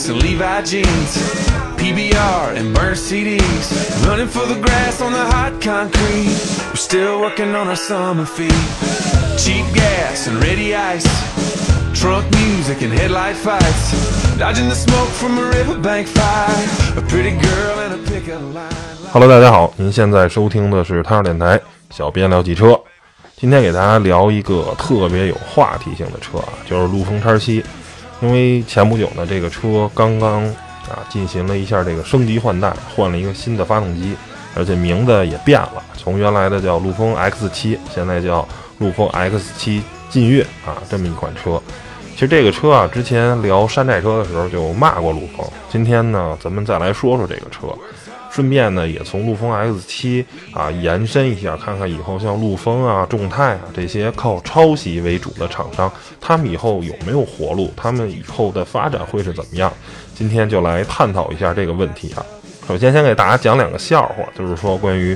Max and Levi jeans, PBR and burnt CDs. Running for the grass on the hot concrete. We're still working on our summer feet. Cheap gas and ready ice. Trunk music and headlight fights. Dodging the smoke from a riverbank fire. A pretty girl and a pickup line. Hello，大家好，您现在收听的是汤儿电台，小编聊汽车。今天给大家聊一个特别有话题性的车啊，就是陆风叉七。 因为前不久呢，这个车刚刚啊进行了一下这个升级换代，换了一个新的发动机，而且名字也变了，从原来的叫陆风 X 七现在叫陆风 X 七劲越啊，这么一款车。其实这个车啊，之前聊山寨车的时候就骂过陆风，今天呢，咱们再来说说这个车。顺便呢，也从陆风 X7 啊延伸一下，看看以后像陆风啊、众泰啊这些靠抄袭为主的厂商，他们以后有没有活路？他们以后的发展会是怎么样？今天就来探讨一下这个问题啊。首先，先给大家讲两个笑话，就是说关于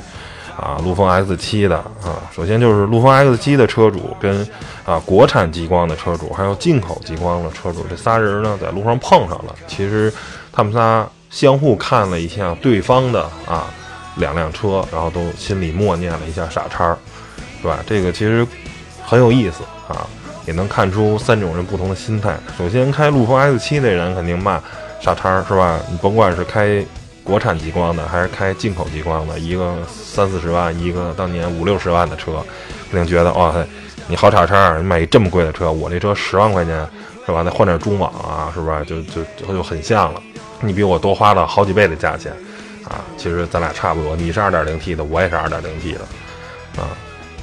啊陆风 X7 的啊。首先就是陆风 X7 的车主跟啊国产极光的车主，还有进口极光的车主，这仨人呢在路上碰上了。其实他们仨。相互看了一下对方的啊两辆车，然后都心里默念了一下傻叉，是吧？这个其实很有意思啊，也能看出三种人不同的心态。首先开陆风 X7 的人肯定骂傻叉，是吧？你甭管是开国产极光的，还是开进口极光的，一个三四十万，一个当年五六十万的车，肯定觉得哇塞，你好傻叉，你买一这么贵的车，我这车十万块钱，是吧？再换点中网啊，是吧？就就就就很像了。你比我多花了好几倍的价钱，啊，其实咱俩差不多。你是 2.0T 的，我也是 2.0T 的，啊，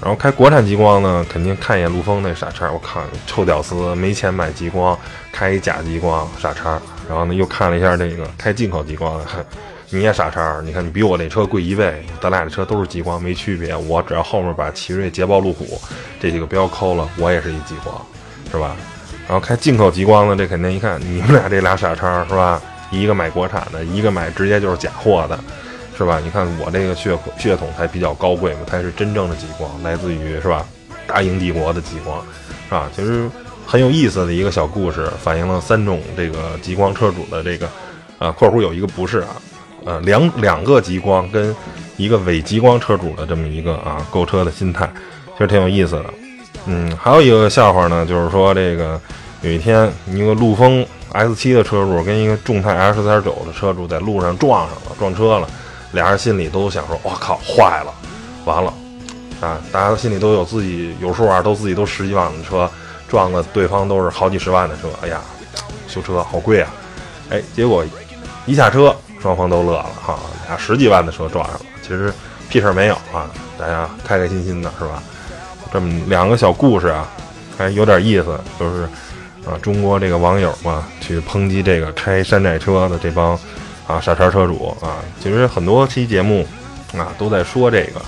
然后开国产极光呢，肯定看一眼陆风那傻叉，我靠，臭屌丝，没钱买极光，开一假极光，傻叉。然后呢，又看了一下这个开进口极光，你也傻叉，你看你比我那车贵一倍，咱俩的车都是极光，没区别。我只要后面把奇瑞、捷豹、路虎这几个标抠了，我也是一极光，是吧？然后开进口极光呢，这肯定一看你们俩这俩傻叉，是吧？一个买国产的，一个买直接就是假货的，是吧？你看我这个血血统才比较高贵嘛，才是真正的极光，来自于是吧？大英帝国的极光，是吧？其实很有意思的一个小故事，反映了三种这个极光车主的这个，啊，括弧有一个不是啊，呃，两两个极光跟一个伪极光车主的这么一个啊购车的心态，其实挺有意思的。嗯，还有一个笑话呢，就是说这个有一天一个陆风。S 七的车主跟一个众泰 S 三九的车主在路上撞上了，撞车了，俩人心里都想说：“我靠，坏了，完了！”啊，大家心里都有自己有数啊，都自己都十几万的车，撞了对方都是好几十万的车，哎呀，修车好贵啊！哎，结果一下车，双方都乐了哈，俩十几万的车撞上了，其实屁事儿没有啊，大家开开心心的是吧？这么两个小故事啊，还有点意思，就是。啊，中国这个网友嘛，去抨击这个开山寨车的这帮啊傻叉车主啊，其实很多期节目啊都在说这个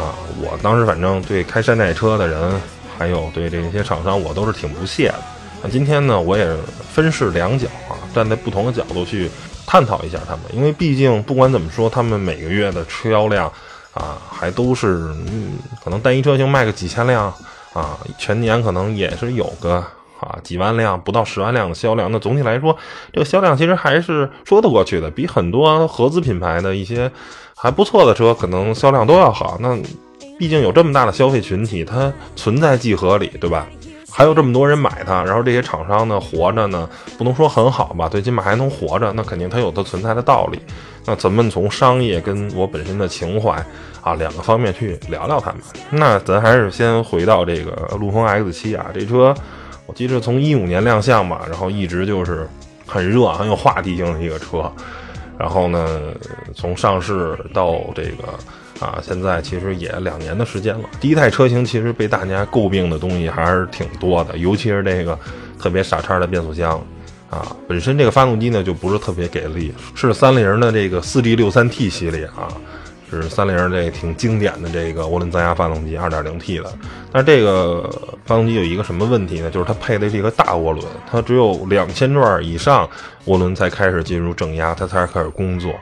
啊。我当时反正对开山寨车的人，还有对这些厂商，我都是挺不屑的。那今天呢，我也分饰两角啊，站在不同的角度去探讨一下他们，因为毕竟不管怎么说，他们每个月的车销量啊，还都是嗯，可能单一车型卖个几千辆啊，全年可能也是有个。啊，几万辆不到十万辆的销量，那总体来说，这个销量其实还是说得过去的，比很多合资品牌的一些还不错的车可能销量都要好。那毕竟有这么大的消费群体，它存在即合理，对吧？还有这么多人买它，然后这些厂商呢活着呢，不能说很好吧，最起码还能活着，那肯定它有它存在的道理。那咱们从商业跟我本身的情怀啊两个方面去聊聊他们。那咱还是先回到这个陆风 X7 啊，这车。我记得从一五年亮相吧，然后一直就是很热、很有话题性的一个车。然后呢，从上市到这个啊，现在其实也两年的时间了。第一代车型其实被大家诟病的东西还是挺多的，尤其是这个特别傻叉的变速箱啊，本身这个发动机呢就不是特别给力，是三菱的这个四 G 六三 T 系列啊。是三菱这挺经典的这个涡轮增压发动机，2.0T 的。但是这个发动机有一个什么问题呢？就是它配的是一个大涡轮，它只有两千转以上涡轮才开始进入正压，它才开始工作。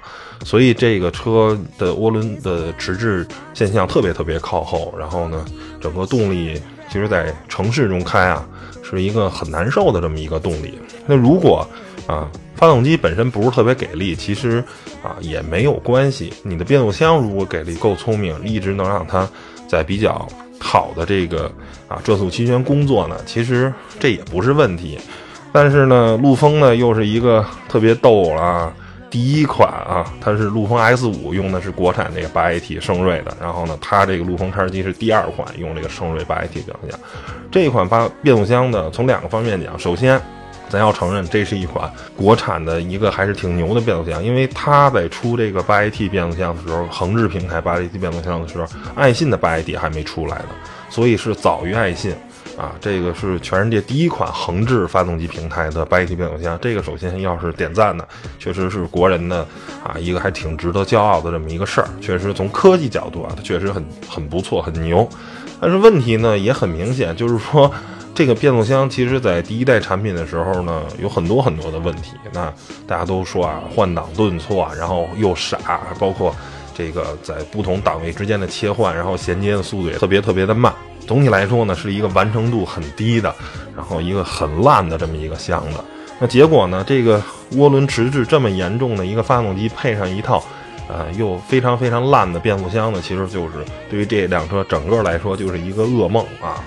所以这个车的涡轮的迟滞现象特别特别靠后。然后呢，整个动力其实在城市中开啊，是一个很难受的这么一个动力。那如果啊，发动机本身不是特别给力，其实啊也没有关系。你的变速箱如果给力够聪明，一直能让它在比较好的这个啊转速期间工作呢，其实这也不是问题。但是呢，陆风呢又是一个特别逗了。第一款啊，它是陆风 X 五，用的是国产这个八 AT 圣锐的。然后呢，它这个陆风叉七是第二款用这个圣锐八 AT 变速箱。这一款八变速箱呢，从两个方面讲，首先。咱要承认，这是一款国产的一个还是挺牛的变速箱，因为它在出这个八 AT 变速箱的时候，横置平台八 AT 变速箱的时候，爱信的八 AT 还没出来呢，所以是早于爱信啊。这个是全世界第一款横置发动机平台的八 AT 变速箱，这个首先要是点赞的，确实是国人的啊一个还挺值得骄傲的这么一个事儿。确实从科技角度啊，它确实很很不错，很牛。但是问题呢也很明显，就是说。这个变速箱其实，在第一代产品的时候呢，有很多很多的问题。那大家都说啊，换挡顿挫，然后又傻，包括这个在不同档位之间的切换，然后衔接的速度也特别特别的慢。总体来说呢，是一个完成度很低的，然后一个很烂的这么一个箱子。那结果呢，这个涡轮迟滞这么严重的一个发动机，配上一套呃又非常非常烂的变速箱呢，其实就是对于这辆车整个来说就是一个噩梦啊。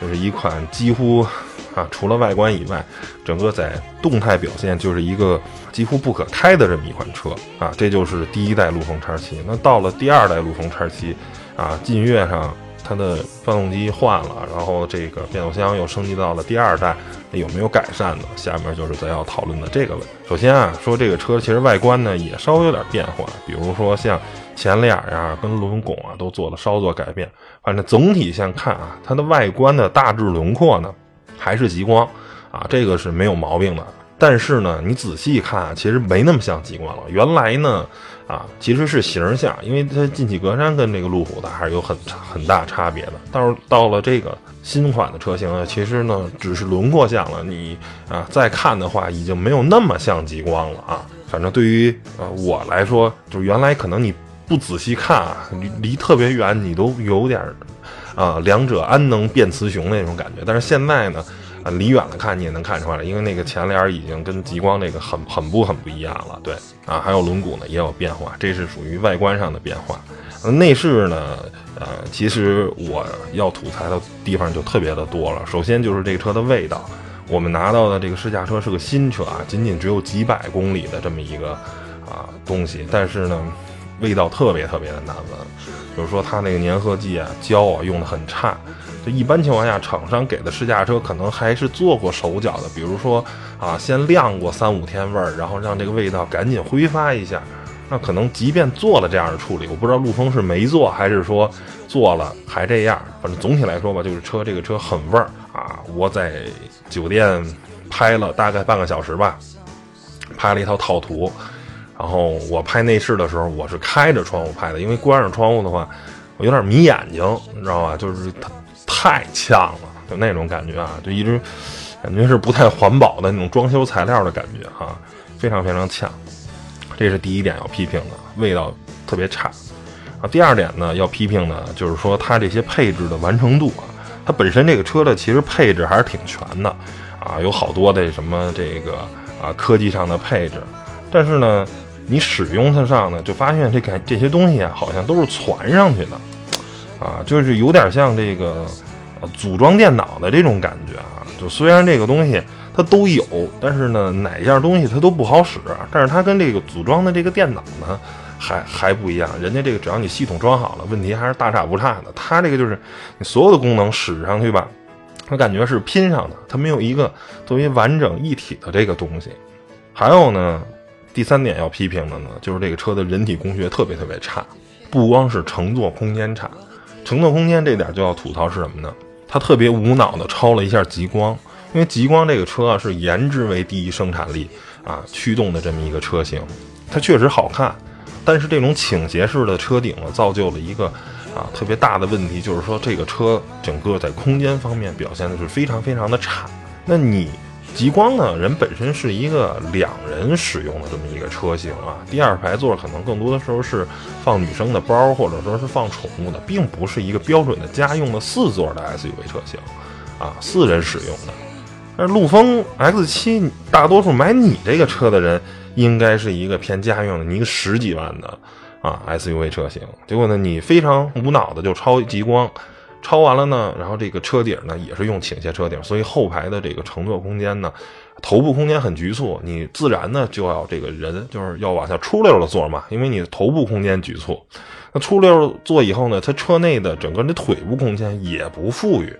就是一款几乎啊，除了外观以外，整个在动态表现就是一个几乎不可开的这么一款车啊。这就是第一代陆风叉七。那到了第二代陆风叉七啊，劲越上它的发动机换了，然后这个变速箱又升级到了第二代，有没有改善呢？下面就是咱要讨论的这个问题。首先啊，说这个车其实外观呢也稍微有点变化，比如说像。前脸呀，跟轮拱啊都做了稍作改变，反正总体上看啊，它的外观的大致轮廓呢还是极光啊，这个是没有毛病的。但是呢，你仔细看啊，其实没那么像极光了。原来呢，啊其实是形像，因为它进气格栅跟这个路虎的还是有很很大差别的。到到了这个新款的车型呢，其实呢只是轮廓像了，你啊再看的话，已经没有那么像极光了啊。反正对于呃我来说，就是原来可能你。不仔细看啊，离特别远，你都有点啊，两者安能辨雌雄那种感觉。但是现在呢，啊，离远了看你也能看出来，因为那个前脸已经跟极光那个很很不很不一样了。对啊，还有轮毂呢也有变化，这是属于外观上的变化。内饰呢，呃，其实我要吐槽的地方就特别的多了。首先就是这个车的味道，我们拿到的这个试驾车是个新车啊，仅仅只有几百公里的这么一个啊东西，但是呢。味道特别特别的难闻，就是说它那个粘合剂啊、胶啊用的很差。就一般情况下，厂商给的试驾车可能还是做过手脚的，比如说啊，先晾过三五天味儿，然后让这个味道赶紧挥发一下。那可能即便做了这样的处理，我不知道陆风是没做还是说做了还这样。反正总体来说吧，就是车这个车很味儿啊。我在酒店拍了大概半个小时吧，拍了一套套图。然后我拍内饰的时候，我是开着窗户拍的，因为关上窗户的话，我有点迷眼睛，你知道吧？就是它太呛了，就那种感觉啊，就一直感觉是不太环保的那种装修材料的感觉啊，非常非常呛。这是第一点要批评的，味道特别差啊。第二点呢，要批评的就是说它这些配置的完成度啊，它本身这个车的其实配置还是挺全的啊，有好多的什么这个啊科技上的配置，但是呢。你使用它上呢，就发现这个这些东西啊，好像都是传上去的，啊，就是有点像这个组装电脑的这种感觉啊。就虽然这个东西它都有，但是呢，哪样东西它都不好使。但是它跟这个组装的这个电脑呢，还还不一样。人家这个只要你系统装好了，问题还是大差不差的。它这个就是你所有的功能使上去吧，我感觉是拼上的，它没有一个作为完整一体的这个东西。还有呢。第三点要批评的呢，就是这个车的人体工学特别特别差，不光是乘坐空间差，乘坐空间这点就要吐槽是什么呢？它特别无脑的超了一下极光，因为极光这个车啊是颜值为第一生产力啊驱动的这么一个车型，它确实好看，但是这种倾斜式的车顶呢，造就了一个啊特别大的问题，就是说这个车整个在空间方面表现的是非常非常的差。那你？极光呢，人本身是一个两人使用的这么一个车型啊，第二排座可能更多的时候是放女生的包，或者说是放宠物的，并不是一个标准的家用的四座的 SUV 车型啊，四人使用的。但是陆风 X 七，大多数买你这个车的人，应该是一个偏家用的，你一个十几万的啊 SUV 车型。结果呢，你非常无脑的就超极光，超完了呢，然后这个车顶呢也是用倾斜车顶，所以后排的这个乘坐空间呢，头部空间很局促，你自然呢就要这个人就是要往下出溜了坐嘛，因为你的头部空间局促。那出溜坐以后呢，它车内的整个的腿部空间也不富裕。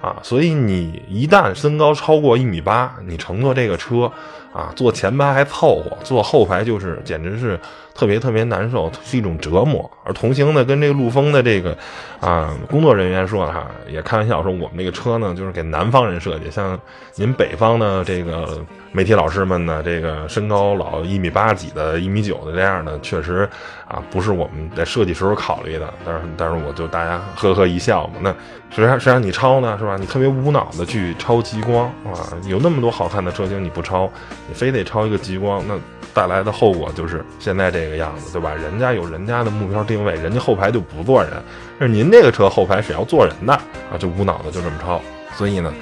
啊，所以你一旦身高超过一米八，你乘坐这个车，啊，坐前排还凑合，坐后排就是简直是特别特别难受，是一种折磨。而同行的跟这个陆风的这个啊工作人员说哈，也开玩笑说我们这个车呢，就是给南方人设计，像您北方的这个。媒体老师们呢，这个身高老一米八几的、一米九的这样的，确实啊，不是我们在设计时候考虑的。但是，但是我就大家呵呵一笑嘛。那谁让谁让你超呢，是吧？你特别无脑的去超极光啊，有那么多好看的车型你不超，你非得超一个极光，那带来的后果就是现在这个样子，对吧？人家有人家的目标定位，人家后排就不坐人，是您这个车后排是要坐人的啊，就无脑的就这么超。所以呢，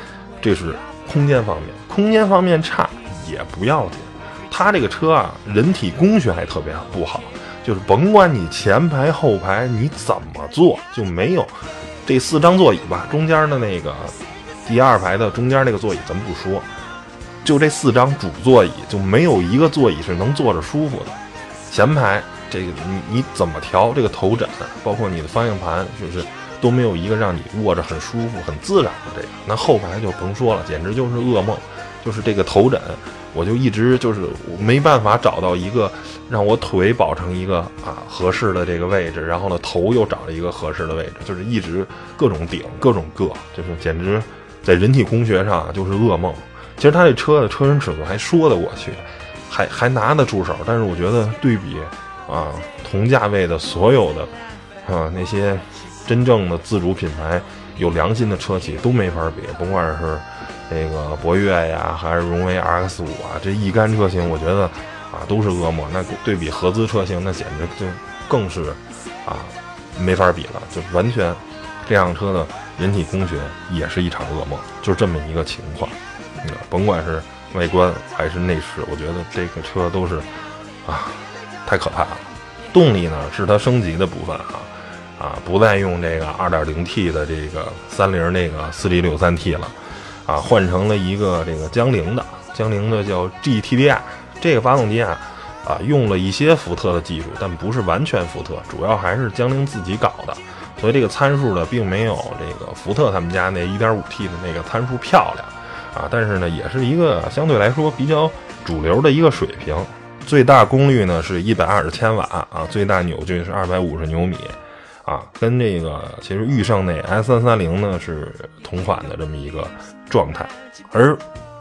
这是空间方面，空间方面差。也不要紧，它这个车啊，人体工学还特别不好，就是甭管你前排后排你怎么坐，就没有这四张座椅吧，中间的那个第二排的中间那个座椅咱们不说，就这四张主座椅就没有一个座椅是能坐着舒服的。前排这个你你怎么调这个头枕，包括你的方向盘，就是都没有一个让你握着很舒服、很自然的这个。那后排就甭说了，简直就是噩梦，就是这个头枕。我就一直就是没办法找到一个让我腿保成一个啊合适的这个位置，然后呢头又找了一个合适的位置，就是一直各种顶各种硌，就是简直在人体工学上就是噩梦。其实他这车的车身尺寸还说得过去，还还拿得出手，但是我觉得对比啊同价位的所有的啊那些真正的自主品牌有良心的车企都没法比，甭管是。这个博越呀，还是荣威 RX 五啊，这一干车型，我觉得啊都是恶魔。那对比合资车型，那简直就更是啊没法比了。就完全这辆车的人体工学也是一场噩梦，就这么一个情况。甭管是外观还是内饰，我觉得这个车都是啊太可怕了。动力呢是它升级的部分啊啊，不再用这个 2.0T 的这个三菱那个 4G63T 了。啊，换成了一个这个江铃的，江铃的叫 GTDI，这个发动机啊，啊用了一些福特的技术，但不是完全福特，主要还是江铃自己搞的，所以这个参数呢，并没有这个福特他们家那 1.5T 的那个参数漂亮，啊，但是呢，也是一个相对来说比较主流的一个水平，最大功率呢是一百二十千瓦啊，最大扭矩是二百五十牛米。啊，跟这个其实驭胜那 S 三三零呢是同款的这么一个状态，而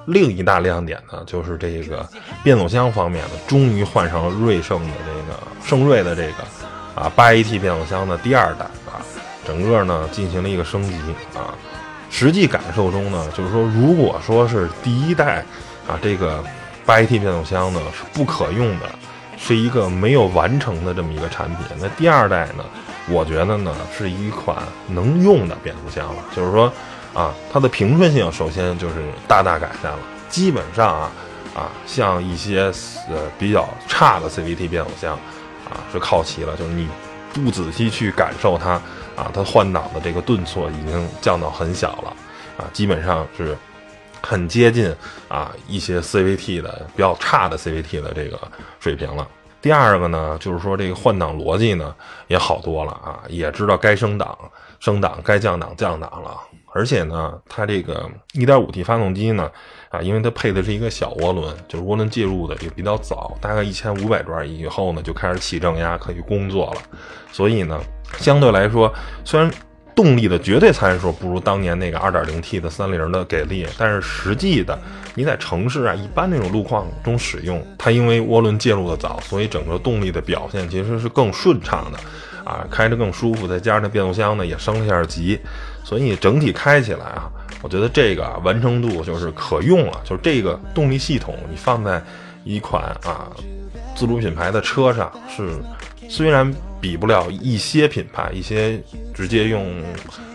另一大亮点呢就是这个变速箱方面呢，终于换上了瑞胜的这个胜瑞的这个啊八 AT 变速箱的第二代啊，整个呢进行了一个升级啊，实际感受中呢就是说，如果说是第一代啊这个八 AT 变速箱呢是不可用的，是一个没有完成的这么一个产品，那第二代呢？我觉得呢，是一款能用的变速箱了。就是说，啊，它的平顺性首先就是大大改善了。基本上啊，啊，像一些呃比较差的 CVT 变速箱，啊，是靠齐了。就是你不仔细去感受它，啊，它换挡的这个顿挫已经降到很小了，啊，基本上是很接近啊一些 CVT 的比较差的 CVT 的这个水平了。第二个呢，就是说这个换挡逻辑呢也好多了啊，也知道该升档升档，该降档降档了。而且呢，它这个 1.5T 发动机呢，啊，因为它配的是一个小涡轮，就是涡轮介入的也比较早，大概1500转以后呢就开始起正压，可以工作了。所以呢，相对来说，虽然动力的绝对参数不如当年那个 2.0T 的三菱的给力，但是实际的你在城市啊一般那种路况中使用，它因为涡轮介入的早，所以整个动力的表现其实是更顺畅的，啊，开着更舒服。再加上变速箱呢也升了一下级，所以整体开起来啊，我觉得这个完成度就是可用了。就是这个动力系统你放在一款啊自主品牌的车上是虽然。比不了一些品牌，一些直接用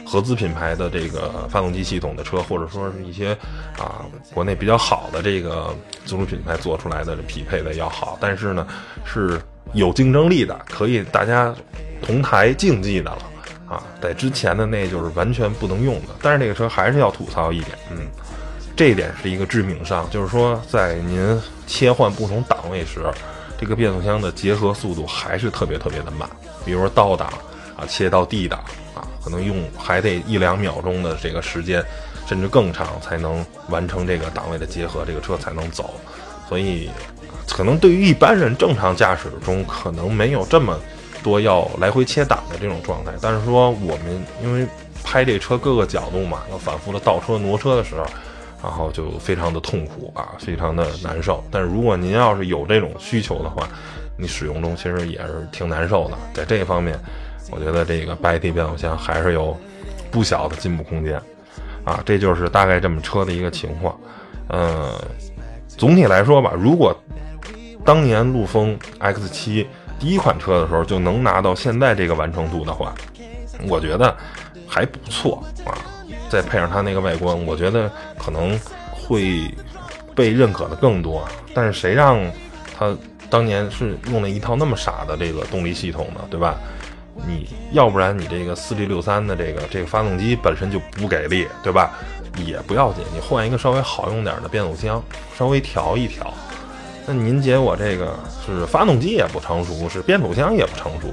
合资品牌的这个发动机系统的车，或者说是一些啊国内比较好的这个自主品牌做出来的匹配的要好，但是呢是有竞争力的，可以大家同台竞技的了啊。在之前的那就是完全不能用的，但是这个车还是要吐槽一点，嗯，这一点是一个致命伤，就是说在您切换不同档位时。这个变速箱的结合速度还是特别特别的慢，比如说倒档啊，切到 D 档啊，可能用还得一两秒钟的这个时间，甚至更长才能完成这个档位的结合，这个车才能走。所以，可能对于一般人正常驾驶中，可能没有这么多要来回切档的这种状态。但是说我们因为拍这车各个角度嘛，要反复的倒车挪车的时候。然后就非常的痛苦啊，非常的难受。但是如果您要是有这种需求的话，你使用中其实也是挺难受的。在这一方面，我觉得这个八 AT 变速箱还是有不小的进步空间啊。这就是大概这么车的一个情况。嗯，总体来说吧，如果当年陆风 X7 第一款车的时候就能拿到现在这个完成度的话，我觉得还不错啊。再配上它那个外观，我觉得可能会被认可的更多。但是谁让它当年是用了一套那么傻的这个动力系统呢？对吧？你要不然你这个四 G 六三的这个这个发动机本身就不给力，对吧？也不要紧，你换一个稍微好用点的变速箱，稍微调一调。那您结果这个是发动机也不成熟，是变速箱也不成熟。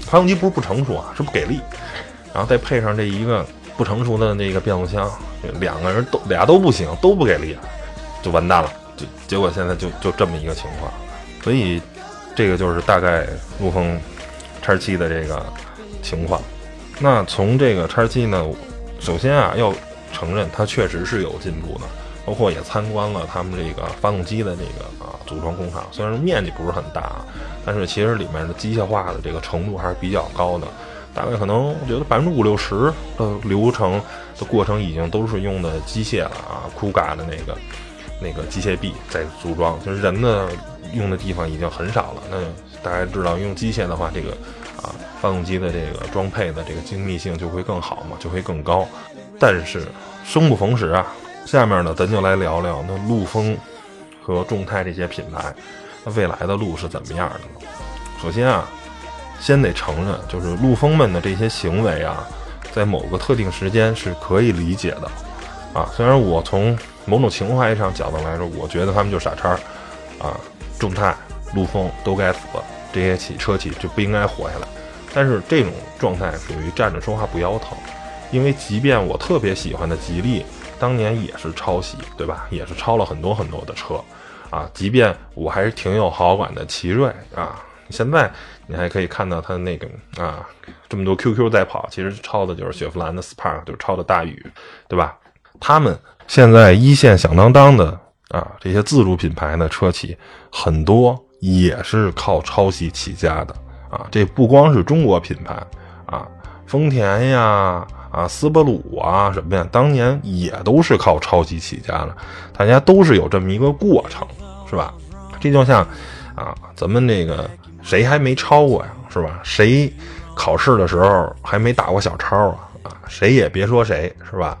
发动机不是不成熟啊，是不给力。然后再配上这一个。不成熟的那个变速箱，两个人都俩都不行，都不给力，就完蛋了。就结果现在就就这么一个情况，所以这个就是大概陆风叉七的这个情况。那从这个叉七呢，首先啊要承认它确实是有进步的，包括也参观了他们这个发动机的这个啊组装工厂，虽然面积不是很大，但是其实里面的机械化的这个程度还是比较高的。大概可能我觉得百分之五六十的流程的过程已经都是用的机械了啊，酷嘎的那个那个机械臂在组装，就是人的用的地方已经很少了。那大家知道用机械的话，这个啊发动机的这个装配的这个精密性就会更好嘛，就会更高。但是生不逢时啊，下面呢咱就来聊聊那陆风和众泰这些品牌，那未来的路是怎么样的呢？首先啊。先得承认，就是陆风们的这些行为啊，在某个特定时间是可以理解的，啊，虽然我从某种情怀上角度来说，我觉得他们就傻叉，啊，众泰、陆风都该死，这些企车企就不应该活下来。但是这种状态属于站着说话不腰疼，因为即便我特别喜欢的吉利，当年也是抄袭，对吧？也是抄了很多很多的车，啊，即便我还是挺有好感的奇瑞，啊。现在你还可以看到它那个啊，这么多 QQ 在跑，其实抄的就是雪佛兰的 Spark，就是抄的大宇，对吧？他们现在一线响当当的啊，这些自主品牌的车企很多也是靠抄袭起家的啊。这不光是中国品牌啊，丰田呀、啊斯巴鲁啊什么呀，当年也都是靠抄袭起家的。大家都是有这么一个过程，是吧？这就像啊，咱们这个。谁还没抄过呀？是吧？谁考试的时候还没打过小抄啊？啊，谁也别说谁，是吧？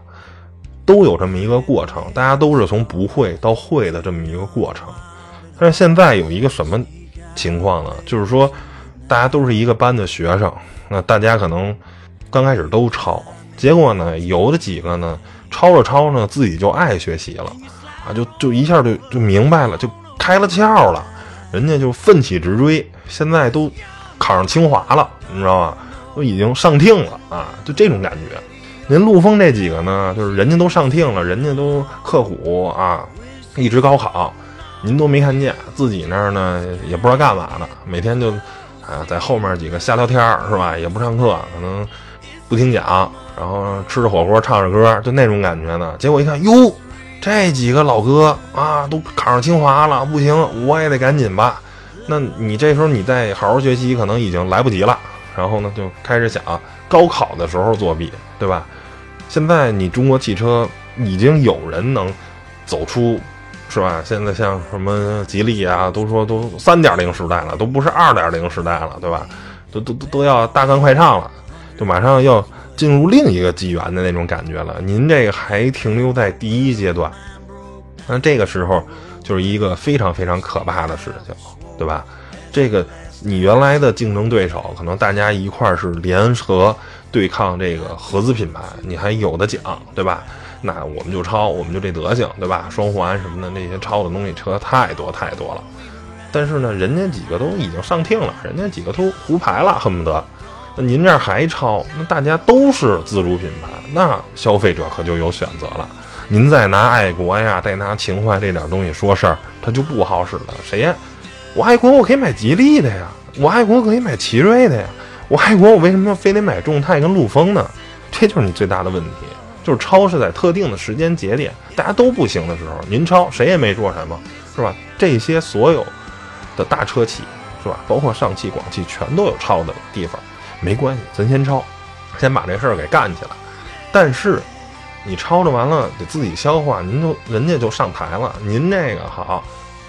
都有这么一个过程，大家都是从不会到会的这么一个过程。但是现在有一个什么情况呢？就是说，大家都是一个班的学生，那大家可能刚开始都抄，结果呢，有的几个呢，抄着抄着自己就爱学习了，啊，就就一下就就明白了，就开了窍了。人家就奋起直追，现在都考上清华了，你知道吗？都已经上听了啊，就这种感觉。您陆丰这几个呢，就是人家都上听了，人家都刻苦啊，一直高考，您都没看见，自己那儿呢也不知道干嘛呢，每天就啊在后面几个瞎聊天是吧？也不上课，可能不听讲，然后吃着火锅唱着歌，就那种感觉呢。结果一看，哟。这几个老哥啊，都考上清华了，不行，我也得赶紧吧。那你这时候你再好好学习，可能已经来不及了。然后呢，就开始想高考的时候作弊，对吧？现在你中国汽车已经有人能走出，是吧？现在像什么吉利啊，都说都三点零时代了，都不是二点零时代了，对吧？都都都都要大干快唱了，就马上要进入另一个纪元的那种感觉了。您这个还停留在第一阶段，那这个时候就是一个非常非常可怕的事情，对吧？这个你原来的竞争对手，可能大家一块儿是联合对抗这个合资品牌，你还有的讲，对吧？那我们就抄，我们就这德行，对吧？双环什么的那些抄的东西车太多太多了。但是呢，人家几个都已经上听了，人家几个都胡牌了，恨不得。那您这儿还抄？那大家都是自主品牌，那消费者可就有选择了。您再拿爱国呀，再拿情怀这点东西说事儿，它就不好使了。谁呀？我爱国，我可以买吉利的呀；我爱国，可以买奇瑞的呀；我爱国，我为什么非得买众泰跟陆风呢？这就是你最大的问题。就是抄是在特定的时间节点，大家都不行的时候，您抄谁也没说什么，是吧？这些所有的大车企，是吧？包括上汽、广汽，全都有抄的地方，没关系，咱先抄，先把这事儿给干起来。但是你抄着完了，得自己消化，您就人家就上台了，您这个好，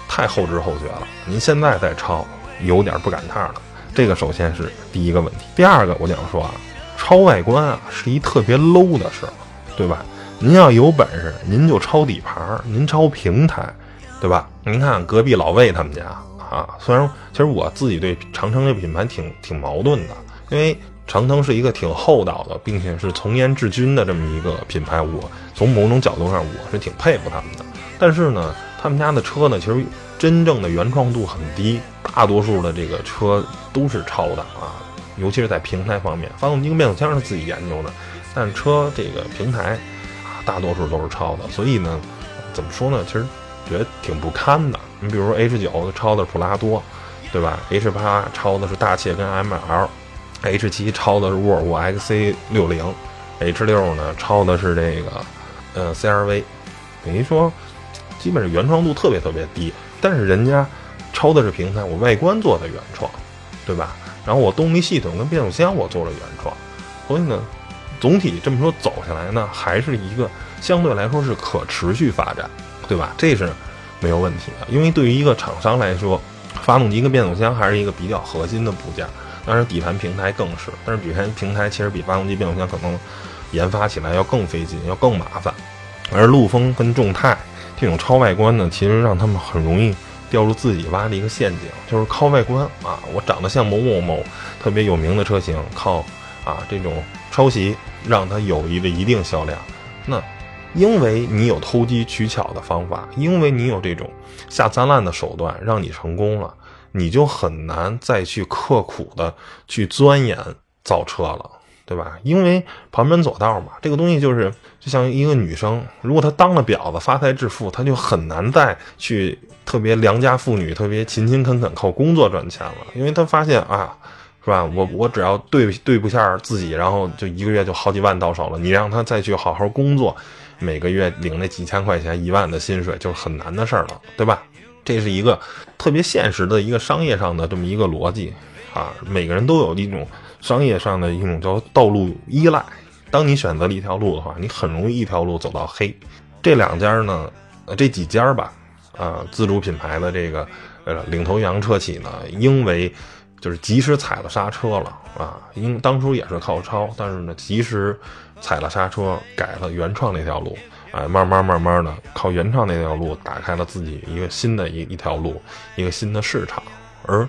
太后知后觉了。您现在再抄，有点不赶趟了。这个首先是第一个问题。第二个，我想说啊，抄外观啊，是一特别 low 的事儿。对吧？您要有本事，您就抄底盘，您抄平台，对吧？您看隔壁老魏他们家啊，虽然其实我自己对长城这品牌挺挺矛盾的，因为长城是一个挺厚道的，并且是从严治军的这么一个品牌，我从某种角度上我是挺佩服他们的。但是呢，他们家的车呢，其实真正的原创度很低，大多数的这个车都是抄的啊，尤其是在平台方面，发动机跟变速箱是自己研究的。但车这个平台啊，大多数都是抄的，所以呢，怎么说呢？其实觉得挺不堪的。你比如说 H 九抄的普拉多，对吧？H 八抄的是大切跟 ML H 七抄的是沃尔沃 XC 六零，H 六呢抄的是这个呃 CRV，等于说基本上原创度特别特别低。但是人家抄的是平台，我外观做的原创，对吧？然后我动力系统跟变速箱我做了原创，所以呢。总体这么说走下来呢，还是一个相对来说是可持续发展，对吧？这是没有问题的。因为对于一个厂商来说，发动机跟变速箱还是一个比较核心的部件，当然底盘平台更是。但是底盘平台其实比发动机、变速箱可能研发起来要更费劲，要更麻烦。而陆风跟众泰这种超外观呢，其实让他们很容易掉入自己挖的一个陷阱，就是靠外观啊，我长得像某某某特别有名的车型，靠啊这种。抄袭让它有一个一定销量，那因为你有偷机取巧的方法，因为你有这种下三滥的手段，让你成功了，你就很难再去刻苦的去钻研造车了，对吧？因为旁门左道嘛，这个东西就是就像一个女生，如果她当了婊子发财致富，她就很难再去特别良家妇女，特别勤勤恳恳靠工作赚钱了，因为她发现啊。是吧？我我只要对对不下自己，然后就一个月就好几万到手了。你让他再去好好工作，每个月领那几千块钱、一万的薪水，就是很难的事儿了，对吧？这是一个特别现实的一个商业上的这么一个逻辑啊。每个人都有一种商业上的一种叫道路依赖。当你选择了一条路的话，你很容易一条路走到黑。这两家呢，呃，这几家吧，啊，自主品牌的这个呃领头羊车企呢，因为。就是及时踩了刹车了啊，因当初也是靠抄，但是呢，及时踩了刹车，改了原创那条路，哎，慢慢慢慢的靠原创那条路打开了自己一个新的一一条路，一个新的市场。而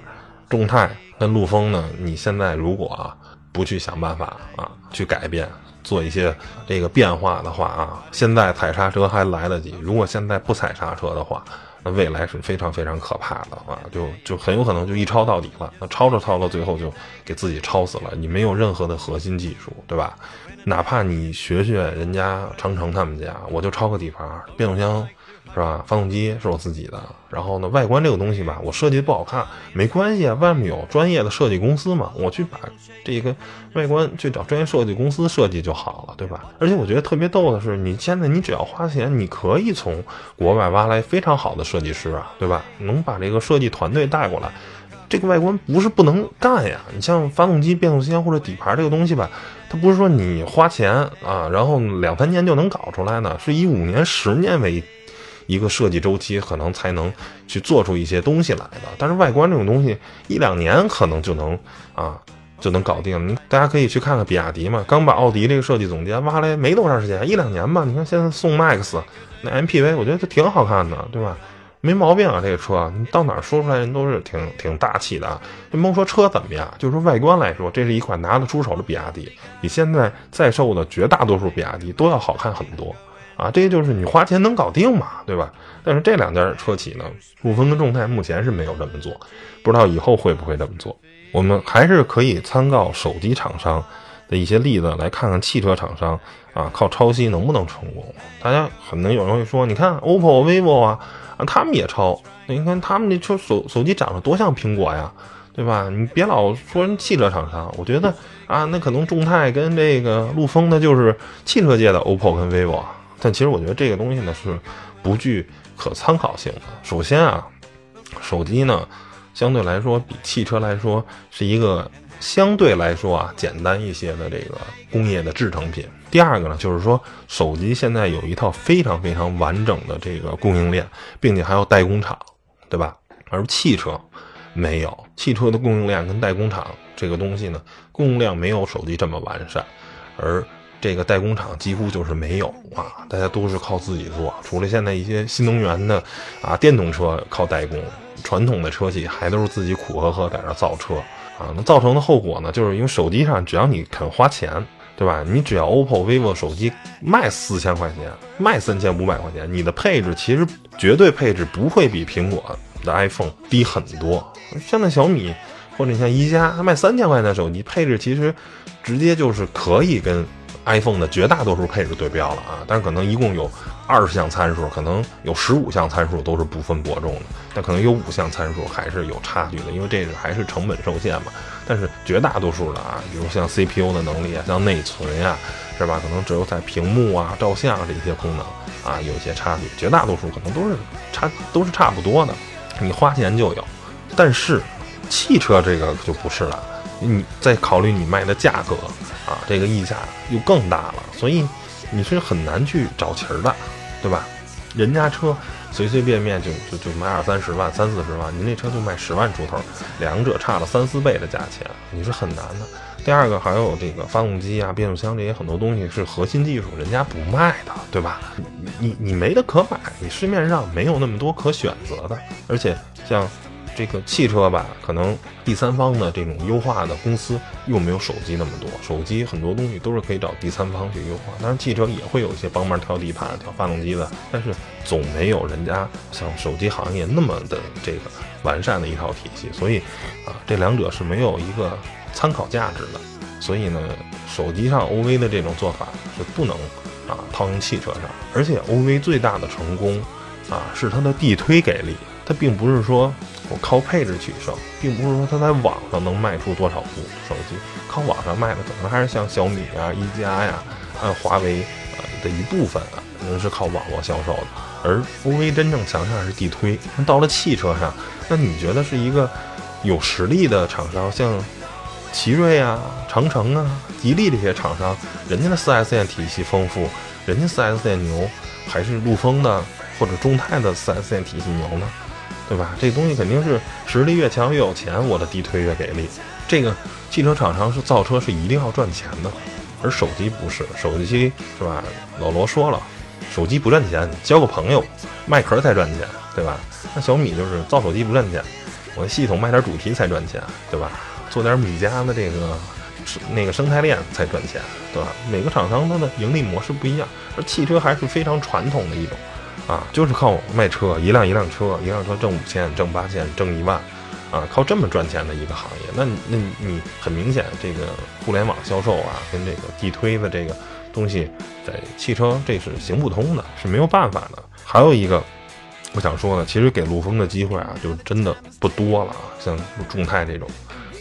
众泰跟陆风呢，你现在如果啊不去想办法啊去改变，做一些这个变化的话啊，现在踩刹车还来得及。如果现在不踩刹车的话，那未来是非常非常可怕的啊！就就很有可能就一抄到底了。那抄着抄到最后就给自己抄死了。你没有任何的核心技术，对吧？哪怕你学学人家长城他们家，我就抄个底盘，变速箱。是吧？发动机是我自己的，然后呢，外观这个东西吧，我设计的不好看，没关系啊，外面有专业的设计公司嘛，我去把这个外观去找专业设计公司设计就好了，对吧？而且我觉得特别逗的是，你现在你只要花钱，你可以从国外挖来非常好的设计师啊，对吧？能把这个设计团队带过来，这个外观不是不能干呀。你像发动机、变速箱或者底盘这个东西吧，它不是说你花钱啊，然后两三年就能搞出来的，是以五年、十年为。一个设计周期可能才能去做出一些东西来的，但是外观这种东西一两年可能就能啊就能搞定。大家可以去看看比亚迪嘛，刚把奥迪这个设计总监挖来没多长时间，一两年吧。你看现在宋 MAX 那 MPV，我觉得它挺好看的，对吧？没毛病啊，这个车你到哪儿说出来人都是挺挺大气的啊。甭说车怎么样，就是说外观来说，这是一款拿得出手的比亚迪，比现在在售的绝大多数比亚迪都要好看很多啊。这就是你花钱能搞定嘛，对吧？但是这两家车企呢，陆风跟众泰目前是没有这么做，不知道以后会不会这么做。我们还是可以参考手机厂商的一些例子来看看汽车厂商啊，靠抄袭能不能成功？大家可能有人会说，你看 OPPO、vivo 啊。啊，他们也抄，你看他们那车手手机长得多像苹果呀，对吧？你别老说人汽车厂商，我觉得啊，那可能众泰跟这个陆风，那就是汽车界的 OPPO 跟 vivo。但其实我觉得这个东西呢是不具可参考性的。首先啊，手机呢相对来说比汽车来说是一个相对来说啊简单一些的这个工业的制成品。第二个呢，就是说手机现在有一套非常非常完整的这个供应链，并且还有代工厂，对吧？而汽车没有，汽车的供应链跟代工厂这个东西呢，供应量没有手机这么完善，而这个代工厂几乎就是没有啊，大家都是靠自己做，除了现在一些新能源的啊电动车靠代工，传统的车企还都是自己苦呵呵在这造车啊，那造成的后果呢，就是因为手机上只要你肯花钱。对吧？你只要 OPPO、vivo 手机卖四千块钱，卖三千五百块钱，你的配置其实绝对配置不会比苹果的 iPhone 低很多。现在小米或者你像一加，它卖三千块钱的手机，配置其实直接就是可以跟 iPhone 的绝大多数配置对标了啊。但是可能一共有二十项参数，可能有十五项参数都是不分伯仲的，但可能有五项参数还是有差距的，因为这个还是成本受限嘛。但是绝大多数的啊，比如像 CPU 的能力啊，像内存呀，是吧？可能只有在屏幕啊、照相这些功能啊有一些差距，绝大多数可能都是差都是差不多的。你花钱就有，但是汽车这个就不是了。你再考虑你卖的价格啊，这个溢价又更大了，所以你是很难去找齐儿的，对吧？人家车。随随便便就就就卖二三十万、三四十万，您这车就卖十万出头，两者差了三四倍的价钱，你是很难的。第二个还有这个发动机啊、变速箱这些很多东西是核心技术，人家不卖的，对吧？你你没得可买，你市面上没有那么多可选择的，而且像。这个汽车吧，可能第三方的这种优化的公司又没有手机那么多。手机很多东西都是可以找第三方去优化，当然汽车也会有一些帮忙调底盘、调发动机的，但是总没有人家像手机行业那么的这个完善的一套体系。所以啊，这两者是没有一个参考价值的。所以呢，手机上 OV 的这种做法是不能啊套用汽车上。而且 OV 最大的成功啊，是它的地推给力，它并不是说。我靠配置取胜，并不是说它在网上能卖出多少部手机，靠网上卖的可能还是像小米啊、一加呀、按华为啊的一部分啊，仍是靠网络销售的。而 OV 真正强项是地推。那到了汽车上，那你觉得是一个有实力的厂商，像奇瑞啊、长城啊、吉利这些厂商，人家的 4S 店体系丰富，人家 4S 店牛，还是陆风的或者众泰的 4S 店体系牛呢？对吧？这东西肯定是实力越强越有钱，我的地推越给力。这个汽车厂商是造车是一定要赚钱的，而手机不是。手机是吧？老罗说了，手机不赚钱，交个朋友，卖壳才赚钱，对吧？那小米就是造手机不赚钱，我系统卖点主题才赚钱，对吧？做点米家的这个那个生态链才赚钱，对吧？每个厂商它的盈利模式不一样，而汽车还是非常传统的一种。啊，就是靠卖车，一辆一辆车，一辆车挣五千，挣八千，挣一万，啊，靠这么赚钱的一个行业。那那你很明显，这个互联网销售啊，跟这个地推的这个东西，在汽车这是行不通的，是没有办法的。还有一个，我想说呢，其实给陆风的机会啊，就真的不多了啊。像众泰这种，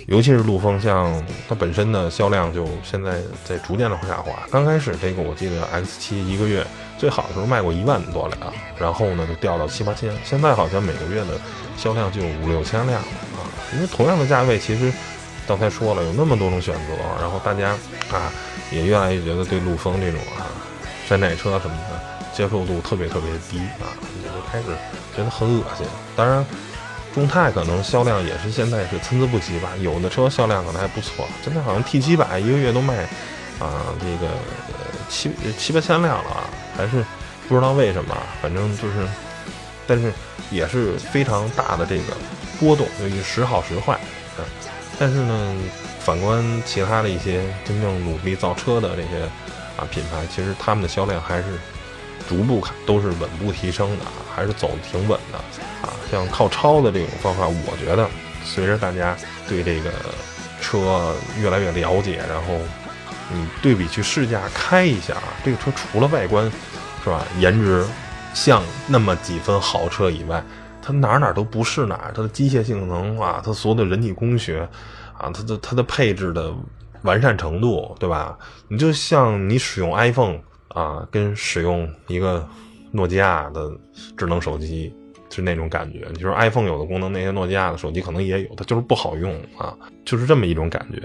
尤其是陆风，像它本身的销量就现在在逐渐的下滑。刚开始这个我记得 X 七一个月。最好的时候卖过一万多辆，然后呢就掉到七八千，现在好像每个月的销量就五六千辆啊。因为同样的价位，其实刚才说了有那么多种选择，然后大家啊也越来越觉得对陆风这种啊山寨车什么的接受度特别特别低啊，也就开始觉得很恶心。当然，众泰可能销量也是现在是参差不齐吧，有的车销量可能还不错，现在好像 T 七百一个月都卖啊这个七七八千辆了啊，还是不知道为什么，反正就是，但是也是非常大的这个波动，就时好时坏啊。但是呢，反观其他的一些真正努力造车的这些啊品牌，其实他们的销量还是逐步看都是稳步提升的，还是走的挺稳的啊。像靠抄的这种方法，我觉得随着大家对这个车越来越了解，然后你对比去试驾开一下啊，这个车除了外观是吧，颜值像那么几分豪车以外。它哪哪都不是哪，它的机械性能啊，它所有的人体工学，啊，它的它的配置的完善程度，对吧？你就像你使用 iPhone 啊，跟使用一个诺基亚的智能手机是那种感觉。就是 iPhone 有的功能，那些诺基亚的手机可能也有，它就是不好用啊，就是这么一种感觉。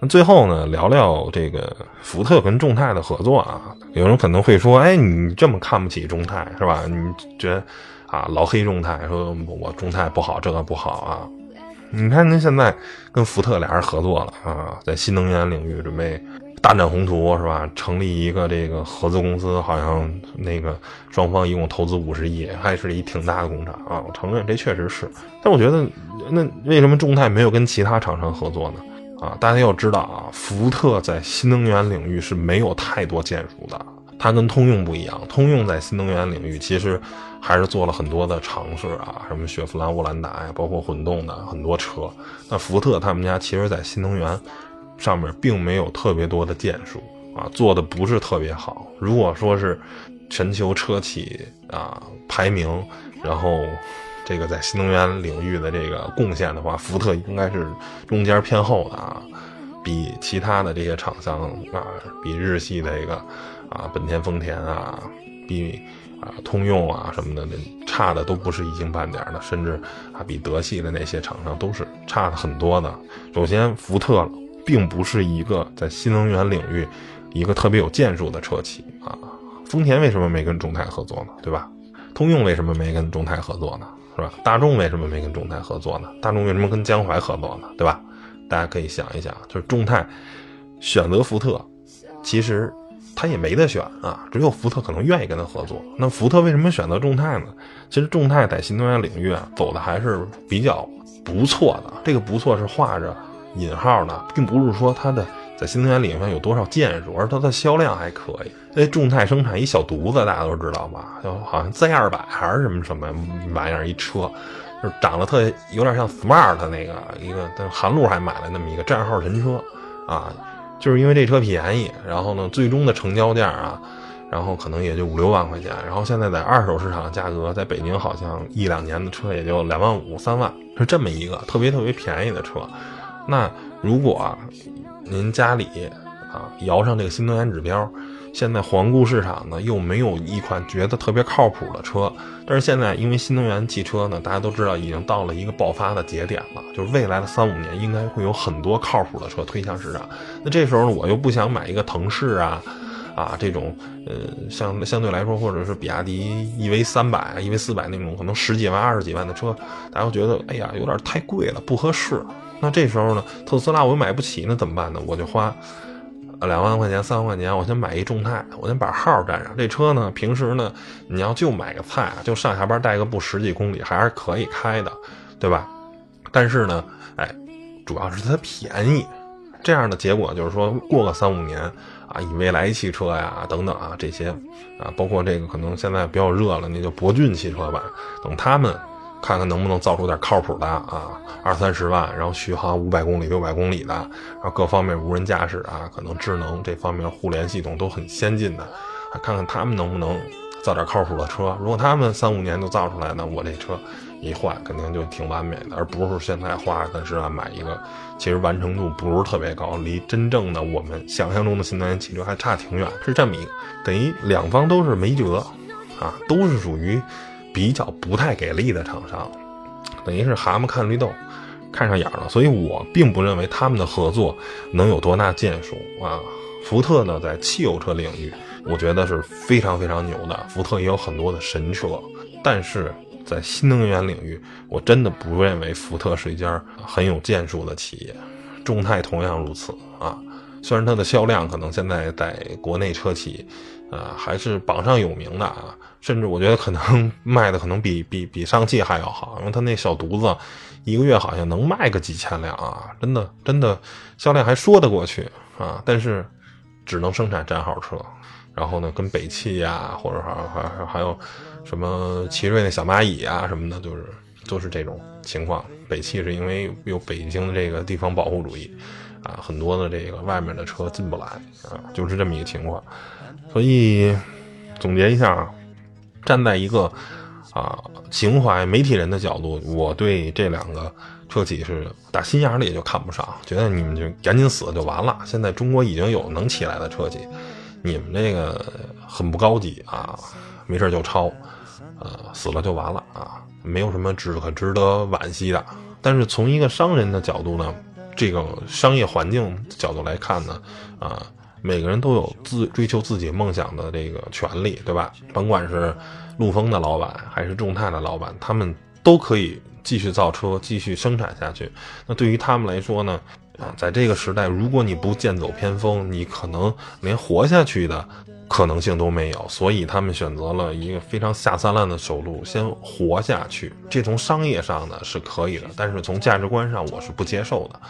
那最后呢，聊聊这个福特跟众泰的合作啊。有人可能会说，哎，你这么看不起众泰是吧？你觉得？啊，老黑众泰说，我众泰不好，这个不好啊。你看，您现在跟福特俩人合作了啊，在新能源领域准备大展宏图是吧？成立一个这个合资公司，好像那个双方一共投资五十亿，还是一挺大的工厂啊。我承认这确实是，但我觉得那为什么众泰没有跟其他厂商合作呢？啊，大家要知道啊，福特在新能源领域是没有太多建树的。它跟通用不一样，通用在新能源领域其实还是做了很多的尝试啊，什么雪佛兰、沃兰达呀，包括混动的很多车。那福特他们家其实，在新能源上面并没有特别多的建树啊，做的不是特别好。如果说是全球车企啊排名，然后这个在新能源领域的这个贡献的话，福特应该是中间偏后的啊，比其他的这些厂商啊，比日系的这个。啊，本田、丰田啊，比啊通用啊什么的，那差的都不是一星半点的，甚至啊比德系的那些厂商都是差的很多的。首先，福特并不是一个在新能源领域一个特别有建树的车企啊。丰田为什么没跟众泰合作呢？对吧？通用为什么没跟众泰合作呢？是吧？大众为什么没跟众泰合作呢？大众为什么跟江淮合作呢？对吧？大家可以想一想，就是众泰选择福特，其实。他也没得选啊，只有福特可能愿意跟他合作。那福特为什么选择众泰呢？其实众泰在新能源领域啊走的还是比较不错的。这个不错是画着引号呢，并不是说它的在新能源领域上有多少建树，而它的销量还可以。那众泰生产一小犊子，大家都知道吧？就好像 Z 二百还是什么什么玩意儿一车，就是长得特有点像 Smart 那个一个，但韩路还买了那么一个账号神车啊。就是因为这车便宜，然后呢，最终的成交价啊，然后可能也就五六万块钱，然后现在在二手市场价格，在北京好像一两年的车也就两万五三万，是这么一个特别特别便宜的车。那如果您家里啊摇上这个新能源指标。现在环顾市场呢，又没有一款觉得特别靠谱的车。但是现在因为新能源汽车呢，大家都知道已经到了一个爆发的节点了，就是未来的三五年应该会有很多靠谱的车推向市场。那这时候呢，我又不想买一个腾势啊，啊这种呃相相对来说，或者是比亚迪 EV 三百、EV 四百那种可能十几万、二十几万的车，大家会觉得哎呀有点太贵了，不合适。那这时候呢，特斯拉我又买不起，那怎么办呢？我就花。两万块钱、三万块钱，我先买一众泰，我先把号占上。这车呢，平时呢，你要就买个菜，就上下班带个步十几公里，还是可以开的，对吧？但是呢，哎，主要是它便宜。这样的结果就是说，过个三五年啊，以未来汽车呀等等啊这些啊，包括这个可能现在比较热了，那就博骏汽车吧，等他们。看看能不能造出点靠谱的啊，二三十万，然后续航五百公里、六百公里的，然后各方面无人驾驶啊，可能智能这方面互联系统都很先进的，看看他们能不能造点靠谱的车。如果他们三五年就造出来，呢我这车一换肯定就挺完美的，而不是现在花三十万买一个，其实完成度不是特别高，离真正的我们想象中的新能源汽车还差挺远。是这么一个，等于两方都是没辙啊，都是属于。比较不太给力的厂商，等于是蛤蟆看绿豆，看上眼了，所以我并不认为他们的合作能有多大建树啊。福特呢，在汽油车领域，我觉得是非常非常牛的。福特也有很多的神车，但是在新能源领域，我真的不认为福特是一家很有建树的企业，众泰同样如此啊。虽然它的销量可能现在在国内车企，呃，还是榜上有名的啊，甚至我觉得可能 卖的可能比比比上汽还要好，因为他那小犊子一个月好像能卖个几千辆啊，真的真的销量还说得过去啊，但是只能生产战号车，然后呢，跟北汽呀，或者还还还有什么奇瑞那小蚂蚁啊什么的，就是都是这种情况。北汽是因为有北京的这个地方保护主义。啊，很多的这个外面的车进不来啊，就是这么一个情况。所以总结一下啊，站在一个啊情怀媒体人的角度，我对这两个车企是打心眼里就看不上，觉得你们就赶紧死就完了。现在中国已经有能起来的车企，你们这个很不高级啊，没事就抄，呃，死了就完了啊，没有什么值可值得惋惜的。但是从一个商人的角度呢？这个商业环境角度来看呢，啊，每个人都有自追求自己梦想的这个权利，对吧？甭管是陆风的老板还是众泰的老板，他们都可以继续造车，继续生产下去。那对于他们来说呢，啊，在这个时代，如果你不剑走偏锋，你可能连活下去的。可能性都没有，所以他们选择了一个非常下三滥的手路，先活下去。这从商业上呢是可以的，但是从价值观上我是不接受的，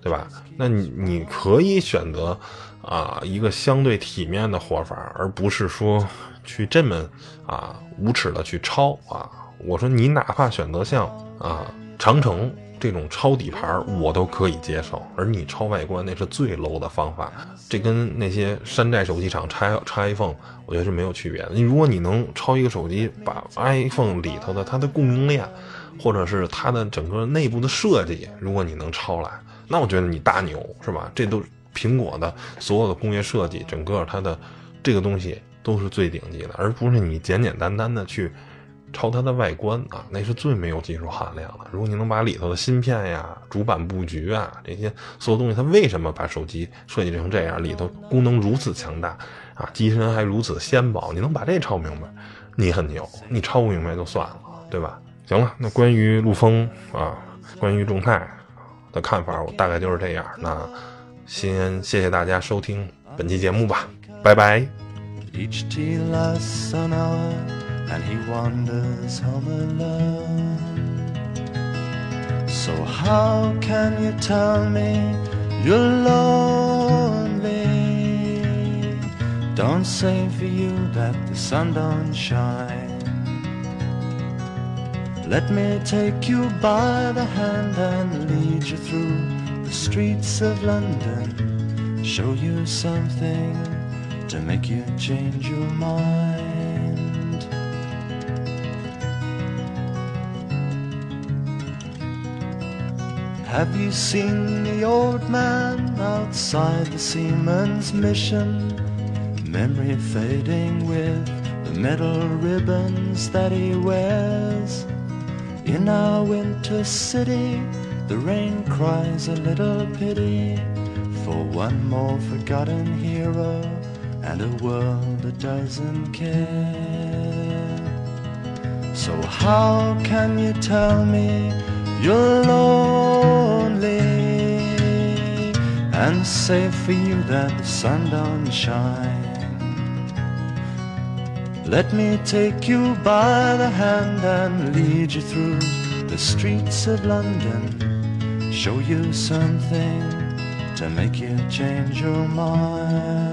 对吧？那你你可以选择啊一个相对体面的活法，而不是说去这么啊无耻的去抄啊。我说你哪怕选择像啊长城。这种抄底盘我都可以接受，而你抄外观那是最 low 的方法，这跟那些山寨手机厂拆拆 iPhone，我觉得是没有区别的。你如果你能抄一个手机，把 iPhone 里头的它的供应链，或者是它的整个内部的设计，如果你能抄来，那我觉得你大牛是吧？这都苹果的所有的工业设计，整个它的这个东西都是最顶级的，而不是你简简单单的去。抄它的外观啊，那是最没有技术含量的。如果你能把里头的芯片呀、主板布局啊这些所有东西，它为什么把手机设计成这样，里头功能如此强大啊，机身还如此纤薄，你能把这抄明白，你很牛。你抄不明白就算了，对吧？行了，那关于陆风啊，关于众泰的看法，我大概就是这样。那先谢谢大家收听本期节目吧，拜拜。and he wanders home alone. So, how can you tell me you're lonely? Don't say for you that the sun don't shine. Let me take you by the hand and lead you through the streets of London. Show you something to make you change your mind. Have you seen the old man outside the seaman's mission? Memory fading with the metal ribbons that he wears. In our winter city, the rain cries a little pity for one more forgotten hero and a world that doesn't care. So, how can you tell me? you're lonely and say for you that the sun don't shine. Let me take you by the hand and lead you through the streets of London, show you something to make you change your mind.